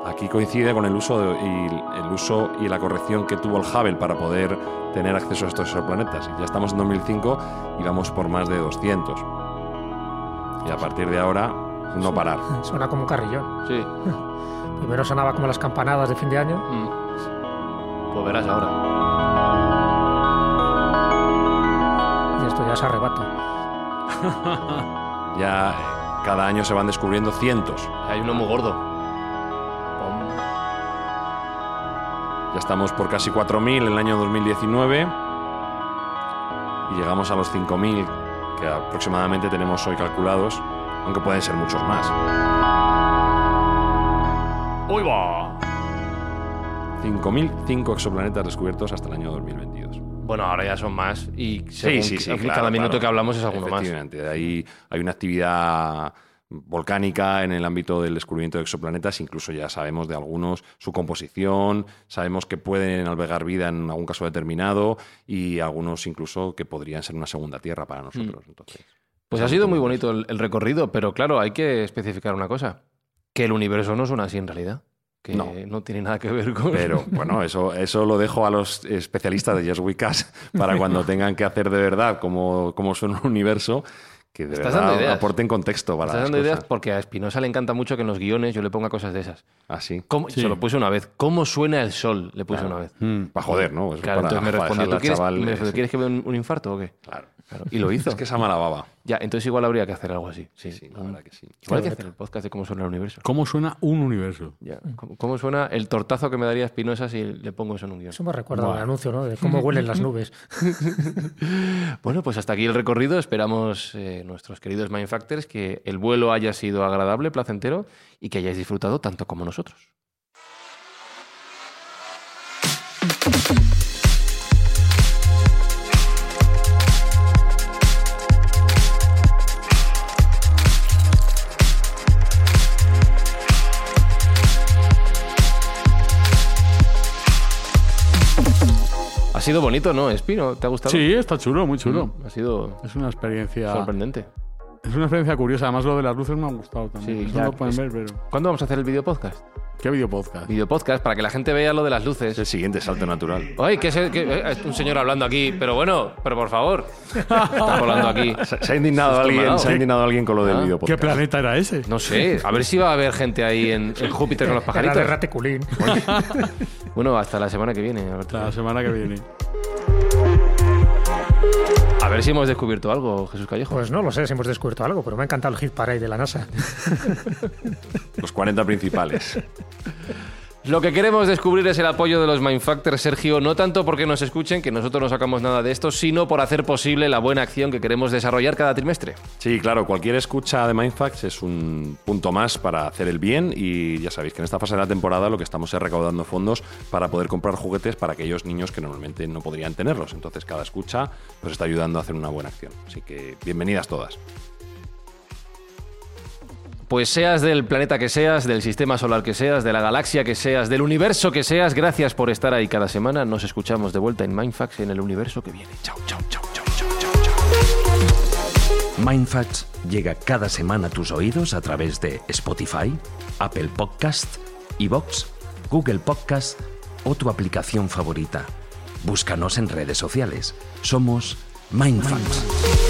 [SPEAKER 3] Aquí coincide con el uso, y, el uso y la corrección que tuvo el Hubble para poder tener acceso a estos exoplanetas. Ya estamos en 2005 y vamos por más de 200. Y a partir de ahora, no parar. [LAUGHS]
[SPEAKER 4] Suena como un carrillón.
[SPEAKER 1] Sí. [LAUGHS]
[SPEAKER 4] Primero sonaba como las campanadas de fin de año.
[SPEAKER 1] Mm. Pues verás ahora.
[SPEAKER 4] Y esto ya es arrebato. [LAUGHS]
[SPEAKER 3] ya cada año se van descubriendo cientos.
[SPEAKER 1] Hay uno muy gordo.
[SPEAKER 3] Ya estamos por casi 4.000 en el año 2019 y llegamos a los 5.000 que aproximadamente tenemos hoy calculados, aunque pueden ser muchos más.
[SPEAKER 2] ¡Uy, va!
[SPEAKER 3] 5.005 exoplanetas descubiertos hasta el año 2022.
[SPEAKER 1] Bueno, ahora ya son más y según
[SPEAKER 3] sí, sí, sí,
[SPEAKER 1] cada
[SPEAKER 3] claro,
[SPEAKER 1] minuto
[SPEAKER 3] claro.
[SPEAKER 1] que hablamos es alguno más.
[SPEAKER 3] Ahí hay una actividad volcánica en el ámbito del descubrimiento de exoplanetas, incluso ya sabemos de algunos su composición, sabemos que pueden albergar vida en algún caso determinado y algunos incluso que podrían ser una segunda Tierra para nosotros. Entonces,
[SPEAKER 1] Pues ha sido muy bonito el, el recorrido, pero claro, hay que especificar una cosa. Que el universo no suena así en realidad. Que no,
[SPEAKER 3] No.
[SPEAKER 1] tiene nada que ver con...
[SPEAKER 3] Pero [LAUGHS] bueno, eso, eso lo dejo a los especialistas de Yes We Cast para cuando tengan que hacer de verdad cómo, cómo suena un universo, que de
[SPEAKER 1] Estás
[SPEAKER 3] verdad
[SPEAKER 1] dando
[SPEAKER 3] aporten contexto para
[SPEAKER 1] Estás
[SPEAKER 3] las
[SPEAKER 1] dando ideas porque a Espinosa le encanta mucho que en los guiones yo le ponga cosas de esas.
[SPEAKER 3] Así.
[SPEAKER 1] ¿Cómo-
[SPEAKER 2] Sí.
[SPEAKER 1] Se lo puse una vez. ¿Cómo suena el sol? Le puse una vez.
[SPEAKER 3] Para joder, ¿no? Eso
[SPEAKER 1] Claro,
[SPEAKER 3] para-
[SPEAKER 1] entonces me respondió, ¿tú quieres,
[SPEAKER 3] chaval,
[SPEAKER 1] me
[SPEAKER 3] eh,
[SPEAKER 1] respondió,
[SPEAKER 3] sí.
[SPEAKER 1] ¿quieres que vea un, un infarto o qué?
[SPEAKER 3] Claro.
[SPEAKER 1] Claro, Y lo hizo.
[SPEAKER 3] Es que esa mala baba.
[SPEAKER 1] Ya, entonces igual habría que hacer algo así. Sí,
[SPEAKER 3] Sí, la verdad que sí.
[SPEAKER 1] Igual hay que hacer el podcast de cómo suena el universo.
[SPEAKER 2] ¿Cómo suena un universo?
[SPEAKER 1] Ya. ¿Cómo, cómo suena el tortazo que me daría Espinosa si le pongo eso en un guion?
[SPEAKER 4] Eso me recuerda
[SPEAKER 2] Buah.
[SPEAKER 4] al anuncio, ¿no? De cómo huelen las nubes. [LAUGHS] [LAUGHS]
[SPEAKER 1] Bueno, pues hasta aquí el recorrido. Esperamos, eh, nuestros queridos Mindfactors, que el vuelo haya sido agradable, placentero y que hayáis disfrutado tanto como nosotros. Ha sido bonito, ¿no, Espino? ¿Te ha gustado?
[SPEAKER 2] Sí, está chulo, muy chulo.
[SPEAKER 1] Mm, Ha sido
[SPEAKER 2] Es una experiencia.
[SPEAKER 1] sorprendente.
[SPEAKER 2] Es una experiencia curiosa. Además, lo de las luces me ha gustado también.
[SPEAKER 1] Sí, ya,
[SPEAKER 2] no lo pueden
[SPEAKER 1] es-
[SPEAKER 2] ver, pero.
[SPEAKER 1] ¿Cuándo vamos a hacer el video podcast?
[SPEAKER 2] ¿Qué video podcast?
[SPEAKER 1] Video podcast para que la gente vea lo de las
[SPEAKER 3] Es
[SPEAKER 1] luces.
[SPEAKER 3] el siguiente salto natural.
[SPEAKER 1] Ay, que es, el- que- eh, es un señor hablando aquí, pero bueno, pero por favor. Está hablando aquí.
[SPEAKER 3] Se, se ha indignado
[SPEAKER 1] ha
[SPEAKER 3] alguien, se ha indignado alguien con lo del
[SPEAKER 1] Ah.
[SPEAKER 3] video
[SPEAKER 2] ¿Qué
[SPEAKER 3] podcast.
[SPEAKER 2] planeta era ese?
[SPEAKER 1] No sé, a ver si va a haber gente ahí en, en Júpiter con los
[SPEAKER 4] Era de
[SPEAKER 1] pajaritos.
[SPEAKER 4] raticulín.
[SPEAKER 1] Bueno, hasta la semana que viene. Alberto.
[SPEAKER 2] La semana que viene.
[SPEAKER 1] A ver si hemos descubierto algo, Jesús Callejo.
[SPEAKER 4] Pues no lo sé si hemos descubierto algo, pero me ha encantado el hit parade de la NASA.
[SPEAKER 3] Los 40 principales. [LAUGHS]
[SPEAKER 1] Lo que queremos descubrir es el apoyo de los Mindfactors, Sergio, no tanto porque nos escuchen, que nosotros no sacamos nada de esto, sino por hacer posible la buena acción que queremos desarrollar cada trimestre.
[SPEAKER 3] Sí, claro, cualquier escucha de Mindfacts es un punto más para hacer el bien y ya sabéis que en esta fase de la temporada lo que estamos es recaudando fondos para poder comprar juguetes para aquellos niños que normalmente no podrían tenerlos. Entonces cada escucha pues está ayudando a hacer una buena acción. Así que bienvenidas todas.
[SPEAKER 1] Pues seas del planeta que seas, del sistema solar que seas, de la galaxia que seas, del universo que seas, gracias por estar ahí cada semana. Nos escuchamos de vuelta en Mindfax en el universo que viene. Chao, chao, chao, chao, chao, chao.
[SPEAKER 5] Mindfacts llega cada semana a tus oídos a través de Spotify, Apple Podcast, Evox, Google Podcast o tu aplicación favorita. Búscanos en redes sociales. Somos Mindfacts.